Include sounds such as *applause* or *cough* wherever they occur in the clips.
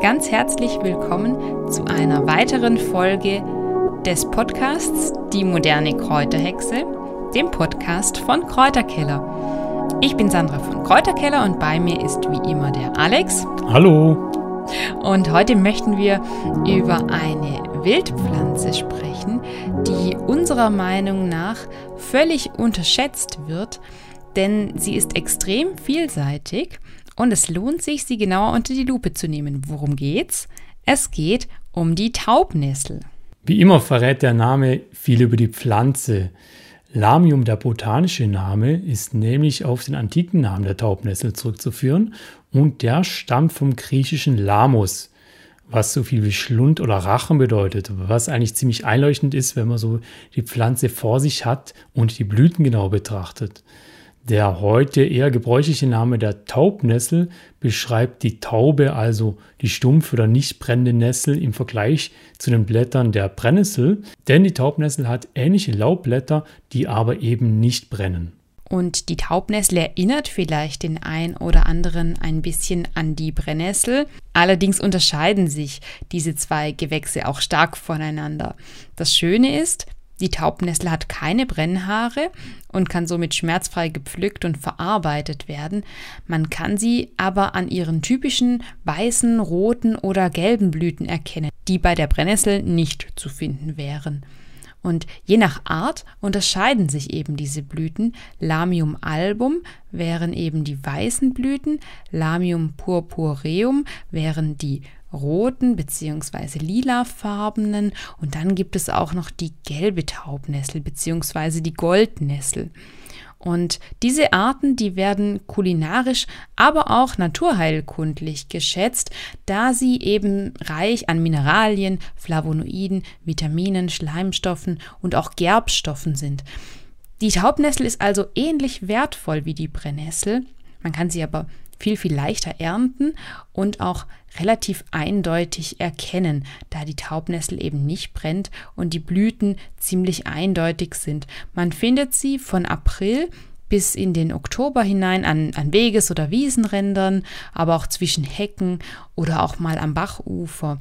ganz herzlich willkommen zu einer weiteren Folge des Podcasts Die moderne Kräuterhexe, dem Podcast von Kräuterkeller. Ich bin Sandra von Kräuterkeller und bei mir ist wie immer der Alex. Hallo. Und heute möchten wir über eine Wildpflanze sprechen, die unserer Meinung nach völlig unterschätzt wird, denn sie ist extrem vielseitig und es lohnt sich, sie genauer unter die Lupe zu nehmen. Worum geht's? Es geht um die Taubnessel. Wie immer verrät der Name viel über die Pflanze. Lamium, der botanische Name, ist nämlich auf den antiken Namen der Taubnessel zurückzuführen und der stammt vom griechischen Lamos, was so viel wie Schlund oder Rachen bedeutet, was eigentlich ziemlich einleuchtend ist, wenn man so die Pflanze vor sich hat und die Blüten genau betrachtet. Der heute eher gebräuchliche Name der Taubnessel beschreibt die Taube, also die stumpf oder nicht brennende Nessel im Vergleich zu den Blättern der Brennnessel, denn die Taubnessel hat ähnliche Laubblätter, die aber eben nicht brennen. Und die Taubnessel erinnert vielleicht den ein oder anderen ein bisschen an die Brennnessel. Allerdings unterscheiden sich diese zwei Gewächse auch stark voneinander. Das Schöne ist, die Taubnessel hat keine Brennhaare und kann somit schmerzfrei gepflückt und verarbeitet werden. Man kann sie aber an ihren typischen weißen, roten oder gelben Blüten erkennen, die bei der Brennnessel nicht zu finden wären. Und je nach Art unterscheiden sich eben diese Blüten. Lamium album wären eben die weißen Blüten, Lamium purpureum wären die roten bzw. lilafarbenen und dann gibt es auch noch die gelbe Taubnessel bzw. die Goldnessel. Und diese Arten, die werden kulinarisch, aber auch naturheilkundlich geschätzt, da sie eben reich an Mineralien, Flavonoiden, Vitaminen, Schleimstoffen und auch Gerbstoffen sind. Die Taubnessel ist also ähnlich wertvoll wie die Brennnessel. Man kann sie aber viel, viel leichter ernten und auch relativ eindeutig erkennen, da die Taubnessel eben nicht brennt und die Blüten ziemlich eindeutig sind. Man findet sie von April bis in den Oktober hinein an, an Weges- oder Wiesenrändern, aber auch zwischen Hecken oder auch mal am Bachufer.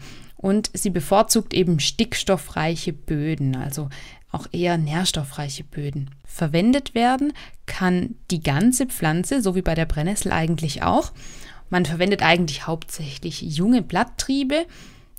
Und sie bevorzugt eben stickstoffreiche Böden, also auch eher nährstoffreiche Böden. Verwendet werden kann die ganze Pflanze, so wie bei der Brennnessel eigentlich auch. Man verwendet eigentlich hauptsächlich junge Blatttriebe,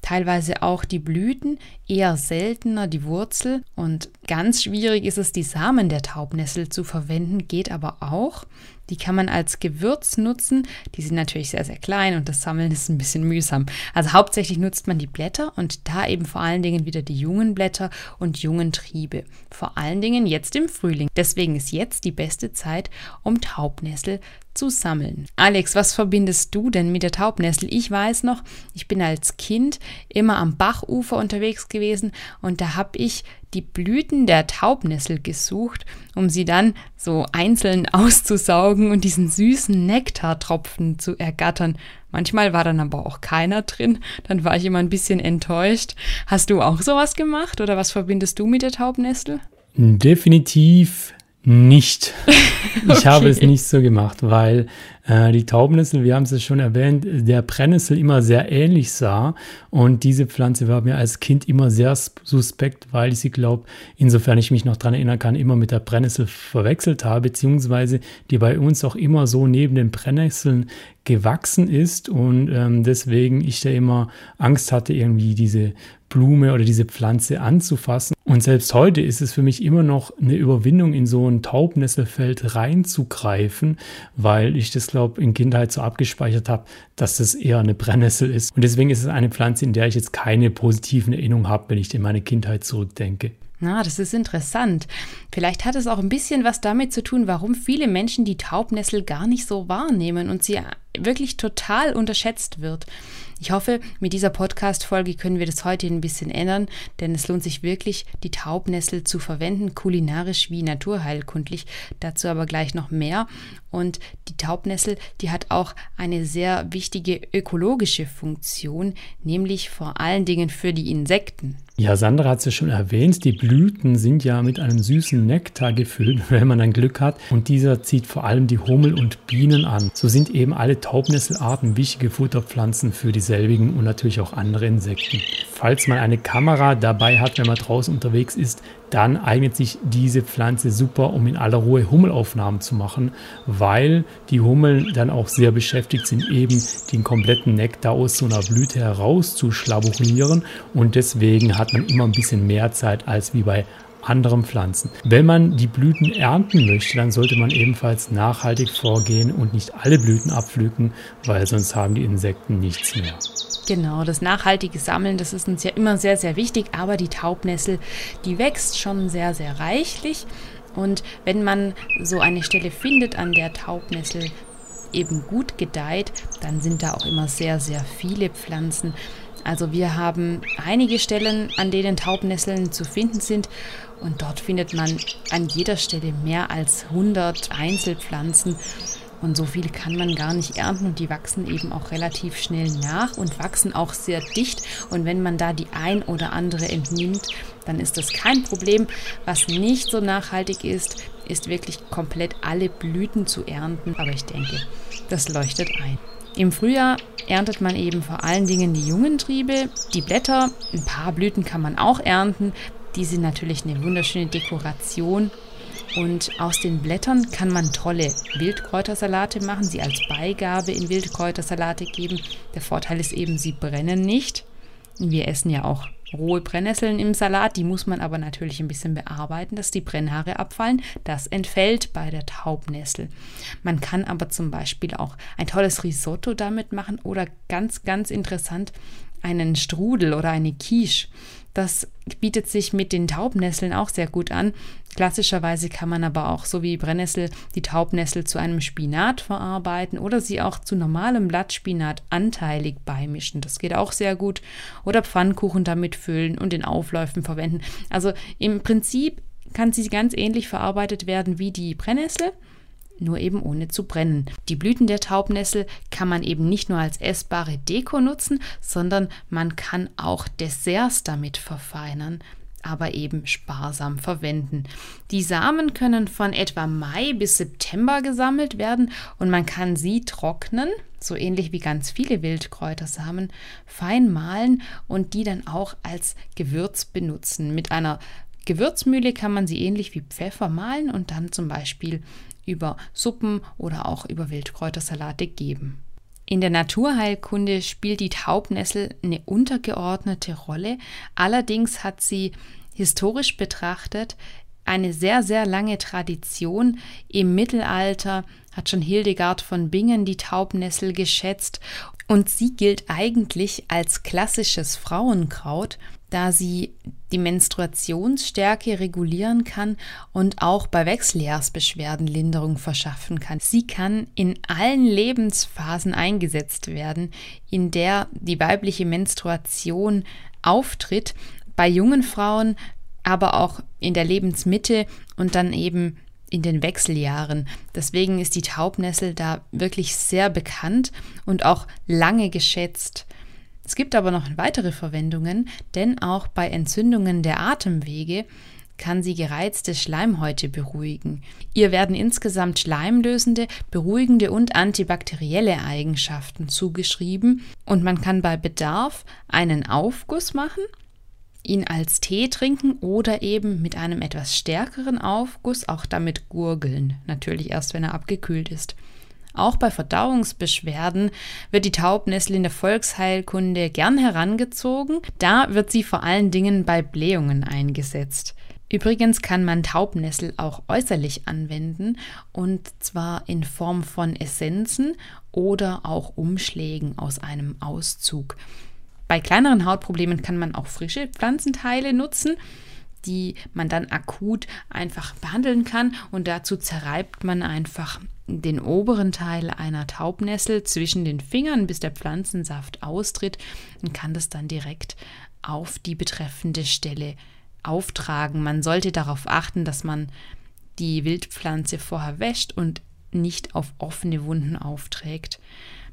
teilweise auch die Blüten, eher seltener die Wurzel und ganz schwierig ist es, die Samen der Taubnessel zu verwenden, geht aber auch. Die kann man als Gewürz nutzen. Die sind natürlich sehr, sehr klein und das Sammeln ist ein bisschen mühsam. Also hauptsächlich nutzt man die Blätter und da eben vor allen Dingen wieder die jungen Blätter und jungen Triebe. Vor allen Dingen jetzt im Frühling. Deswegen ist jetzt die beste Zeit, um Taubnessel zu sammeln. Alex, was verbindest du denn mit der Taubnessel? Ich weiß noch, ich bin als Kind immer am Bachufer unterwegs gewesen und da habe ich die Blüten der Taubnessel gesucht, um sie dann so einzeln *laughs* auszusaugen und diesen süßen Nektartropfen zu ergattern. Manchmal war dann aber auch keiner drin, dann war ich immer ein bisschen enttäuscht. Hast du auch sowas gemacht oder was verbindest du mit der Taubnessel? Definitiv nicht. *laughs* Ich okay. habe es nicht so gemacht, weil äh, die Taubnessel, wir haben es schon erwähnt, der Brennnessel immer sehr ähnlich sah. Und diese Pflanze war mir als Kind immer sehr suspekt, weil ich sie, glaube, insofern ich mich noch daran erinnern kann, immer mit der Brennnessel verwechselt habe, beziehungsweise die bei uns auch immer so neben den Brennnesseln gewachsen ist und ähm, deswegen ich da immer Angst hatte, irgendwie diese Blume oder diese Pflanze anzufassen. Und selbst heute ist es für mich immer noch eine Überwindung, in so ein Taubnesselfeld reinzugreifen, weil ich das, glaube in Kindheit so abgespeichert habe, dass das eher eine Brennnessel ist. Und deswegen ist es eine Pflanze, in der ich jetzt keine positiven Erinnerungen habe, wenn ich in meine Kindheit zurückdenke. Na, das ist interessant. Vielleicht hat es auch ein bisschen was damit zu tun, warum viele Menschen die Taubnessel gar nicht so wahrnehmen und sie wirklich total unterschätzt wird. Ich hoffe, mit dieser Podcast-Folge können wir das heute ein bisschen ändern, denn es lohnt sich wirklich, die Taubnessel zu verwenden, kulinarisch wie naturheilkundlich. Dazu aber gleich noch mehr. Und die Taubnessel, die hat auch eine sehr wichtige ökologische Funktion, nämlich vor allen Dingen für die Insekten. Ja, Sandra hat es ja schon erwähnt, die Blüten sind ja mit einem süßen Nektar gefüllt, *laughs* wenn man dann Glück hat. Und dieser zieht vor allem die Hummel und Bienen an. So sind eben alle Taubnesselarten wichtige Futterpflanzen für dieselbigen und natürlich auch andere Insekten. Falls man eine Kamera dabei hat, wenn man draußen unterwegs ist, dann eignet sich diese Pflanze super, um in aller Ruhe Hummelaufnahmen zu machen, weil die Hummeln dann auch sehr beschäftigt sind, eben den kompletten Nektar aus so einer Blüte herauszuschlaburieren und deswegen hat man immer ein bisschen mehr Zeit als wie bei anderen Pflanzen. Wenn man die Blüten ernten möchte, dann sollte man ebenfalls nachhaltig vorgehen und nicht alle Blüten abpflücken, weil sonst haben die Insekten nichts mehr. Genau, das nachhaltige Sammeln, das ist uns ja immer sehr, sehr wichtig, aber die Taubnessel, die wächst schon sehr, sehr reichlich. Und wenn man so eine Stelle findet, an der Taubnessel eben gut gedeiht, dann sind da auch immer sehr, sehr viele Pflanzen. Also wir haben einige Stellen, an denen Taubnesseln zu finden sind und dort findet man an jeder Stelle mehr als 100 Einzelpflanzen und so viele kann man gar nicht ernten und die wachsen eben auch relativ schnell nach und wachsen auch sehr dicht. Und wenn man da die ein oder andere entnimmt, dann ist das kein Problem. Was nicht so nachhaltig ist, ist wirklich komplett alle Blüten zu ernten. Aber ich denke, das leuchtet ein. Im Frühjahr erntet man eben vor allen Dingen die jungen Triebe, die Blätter, ein paar Blüten kann man auch ernten. Die sind natürlich eine wunderschöne Dekoration und aus den Blättern kann man tolle Wildkräutersalate machen, sie als Beigabe in Wildkräutersalate geben. Der Vorteil ist eben, sie brennen nicht. Wir essen ja auch rohe Brennnesseln im Salat, die muss man aber natürlich ein bisschen bearbeiten, dass die Brennhaare abfallen. Das entfällt bei der Taubnessel. Man kann aber zum Beispiel auch ein tolles Risotto damit machen oder ganz, ganz interessant einen Strudel oder eine Quiche. Das bietet sich mit den Taubnesseln auch sehr gut an. Klassischerweise kann man aber auch, so wie Brennnessel, die Taubnessel zu einem Spinat verarbeiten oder sie auch zu normalem Blattspinat anteilig beimischen. Das geht auch sehr gut. Oder Pfannkuchen damit füllen und in Aufläufen verwenden. Also im Prinzip kann sie ganz ähnlich verarbeitet werden wie die Brennnessel nur eben ohne zu brennen. Die Blüten der Taubnessel kann man eben nicht nur als essbare Deko nutzen, sondern man kann auch Desserts damit verfeinern aber eben sparsam verwenden. Die Samen können von etwa Mai bis September gesammelt werden und man kann sie trocknen, so ähnlich wie ganz viele Wildkräutersamen, fein mahlen und die dann auch als Gewürz benutzen. Mit einer Gewürzmühle kann man sie ähnlich wie Pfeffer mahlen und dann zum Beispiel über Suppen oder auch über Wildkräutersalate geben. In der Naturheilkunde spielt die Taubnessel eine untergeordnete Rolle. Allerdings hat sie historisch betrachtet eine sehr, sehr lange Tradition. Im Mittelalter hat schon Hildegard von Bingen die Taubnessel geschätzt und sie gilt eigentlich als klassisches Frauenkraut da sie die Menstruationsstärke regulieren kann und auch bei Wechseljahrsbeschwerden Linderung verschaffen kann. Sie kann in allen Lebensphasen eingesetzt werden, in der die weibliche Menstruation auftritt, bei jungen Frauen, aber auch in der Lebensmitte und dann eben in den Wechseljahren. Deswegen ist die Taubnessel da wirklich sehr bekannt und auch lange geschätzt. Es gibt aber noch weitere Verwendungen, denn auch bei Entzündungen der Atemwege kann sie gereizte Schleimhäute beruhigen. Ihr werden insgesamt schleimlösende, beruhigende und antibakterielle Eigenschaften zugeschrieben und man kann bei Bedarf einen Aufguss machen, ihn als Tee trinken oder eben mit einem etwas stärkeren Aufguss auch damit gurgeln, natürlich erst wenn er abgekühlt ist. Auch bei Verdauungsbeschwerden wird die Taubnessel in der Volksheilkunde gern herangezogen. Da wird sie vor allen Dingen bei Blähungen eingesetzt. Übrigens kann man Taubnessel auch äußerlich anwenden und zwar in Form von Essenzen oder auch Umschlägen aus einem Auszug. Bei kleineren Hautproblemen kann man auch frische Pflanzenteile nutzen, die man dann akut einfach behandeln kann und dazu zerreibt man einfach den oberen Teil einer Taubnessel zwischen den Fingern, bis der Pflanzensaft austritt und kann das dann direkt auf die betreffende Stelle auftragen. Man sollte darauf achten, dass man die Wildpflanze vorher wäscht und nicht auf offene Wunden aufträgt.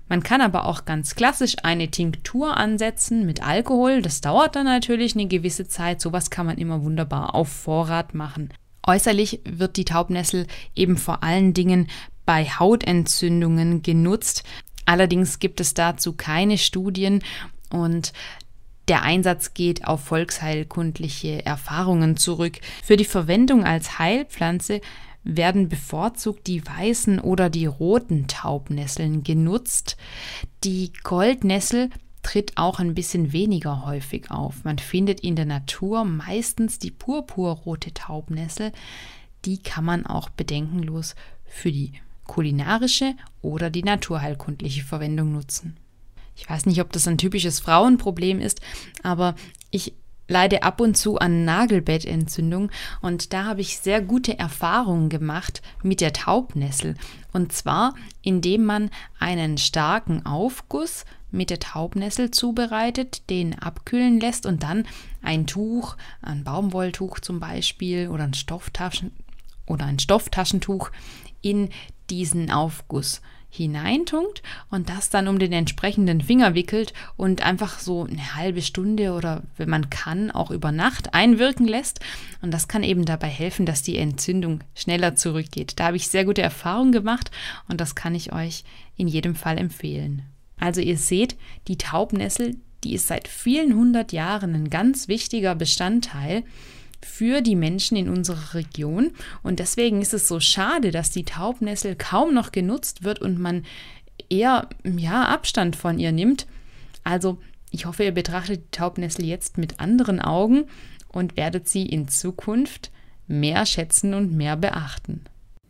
Man kann aber auch ganz klassisch eine Tinktur ansetzen mit Alkohol. Das dauert dann natürlich eine gewisse Zeit. Sowas kann man immer wunderbar auf Vorrat machen. Äußerlich wird die Taubnessel eben vor allen Dingen bei Hautentzündungen genutzt. Allerdings gibt es dazu keine Studien und der Einsatz geht auf volksheilkundliche Erfahrungen zurück. Für die Verwendung als Heilpflanze werden bevorzugt die weißen oder die roten Taubnesseln genutzt. Die Goldnessel tritt auch ein bisschen weniger häufig auf. Man findet in der Natur meistens die purpurrote Taubnessel. Die kann man auch bedenkenlos für die kulinarische oder die naturheilkundliche Verwendung nutzen. Ich weiß nicht, ob das ein typisches Frauenproblem ist, aber ich leide ab und zu an Nagelbettentzündung und da habe ich sehr gute Erfahrungen gemacht mit der Taubnessel. Und zwar, indem man einen starken Aufguss mit der Taubnessel zubereitet, den abkühlen lässt und dann ein Tuch, ein Baumwolltuch zum Beispiel oder ein Stofftaschen oder ein Stofftaschentuch in diesen Aufguss hineintunkt und das dann um den entsprechenden Finger wickelt und einfach so eine halbe Stunde oder wenn man kann, auch über Nacht einwirken lässt. Und das kann eben dabei helfen, dass die Entzündung schneller zurückgeht. Da habe ich sehr gute Erfahrungen gemacht und das kann ich euch in jedem Fall empfehlen. Also ihr seht, die Taubnessel, die ist seit vielen hundert Jahren ein ganz wichtiger Bestandteil für die Menschen in unserer Region. Und deswegen ist es so schade, dass die Taubnessel kaum noch genutzt wird und man eher ja, Abstand von ihr nimmt. Also ich hoffe, ihr betrachtet die Taubnessel jetzt mit anderen Augen und werdet sie in Zukunft mehr schätzen und mehr beachten.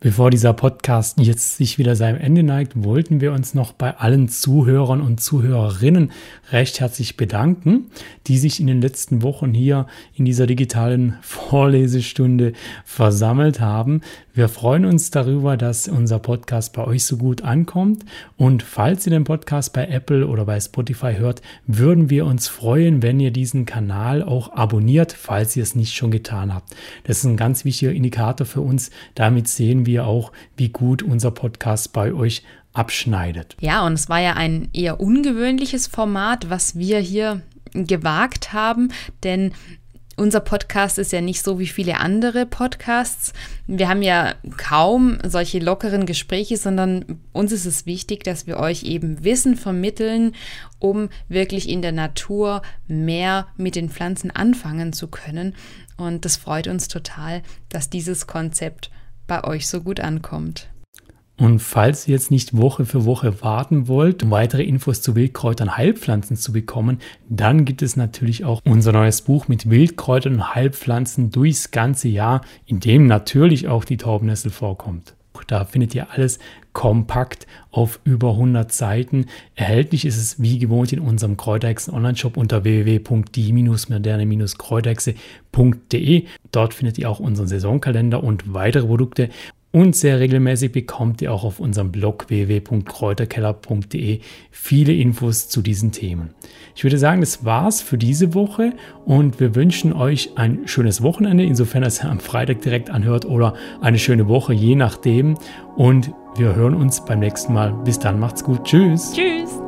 Bevor dieser Podcast jetzt sich wieder seinem Ende neigt, wollten wir uns noch bei allen Zuhörern und Zuhörerinnen recht herzlich bedanken, die sich in den letzten Wochen hier in dieser digitalen *laughs* Vorlesestunde versammelt haben. Wir freuen uns darüber, dass unser Podcast bei euch so gut ankommt. Und falls ihr den Podcast bei Apple oder bei Spotify hört, würden wir uns freuen, wenn ihr diesen Kanal auch abonniert, falls ihr es nicht schon getan habt. Das ist ein ganz wichtiger Indikator für uns. Damit sehen wir auch, wie gut unser Podcast bei euch abschneidet. Ja, und es war ja ein eher ungewöhnliches Format, was wir hier gewagt haben, denn unser Podcast ist ja nicht so wie viele andere Podcasts. Wir haben ja kaum solche lockeren Gespräche, sondern uns ist es wichtig, dass wir euch eben Wissen vermitteln, um wirklich in der Natur mehr mit den Pflanzen anfangen zu können. Und das freut uns total, dass dieses Konzept bei euch so gut ankommt. Und falls ihr jetzt nicht Woche für Woche warten wollt, um weitere Infos zu Wildkräutern Heilpflanzen zu bekommen, dann gibt es natürlich auch unser neues Buch mit Wildkräutern und Heilpflanzen durchs ganze Jahr, in dem natürlich auch die Taubnessel vorkommt. Da findet ihr alles kompakt auf über 100 Seiten. Erhältlich ist es wie gewohnt in unserem Kräuterhexen Online-Shop unter www.die-moderne-kräuterhexe.de. Dort findet ihr auch unseren Saisonkalender und weitere Produkte. Und sehr regelmäßig bekommt ihr auch auf unserem Blog www.kräuterkeller.de viele Infos zu diesen Themen. Ich würde sagen, das war's für diese Woche und wir wünschen euch ein schönes Wochenende, insofern es am Freitag direkt anhört oder eine schöne Woche, je nachdem. Und wir hören uns beim nächsten Mal. Bis dann, macht's gut. Tschüss. Tschüss.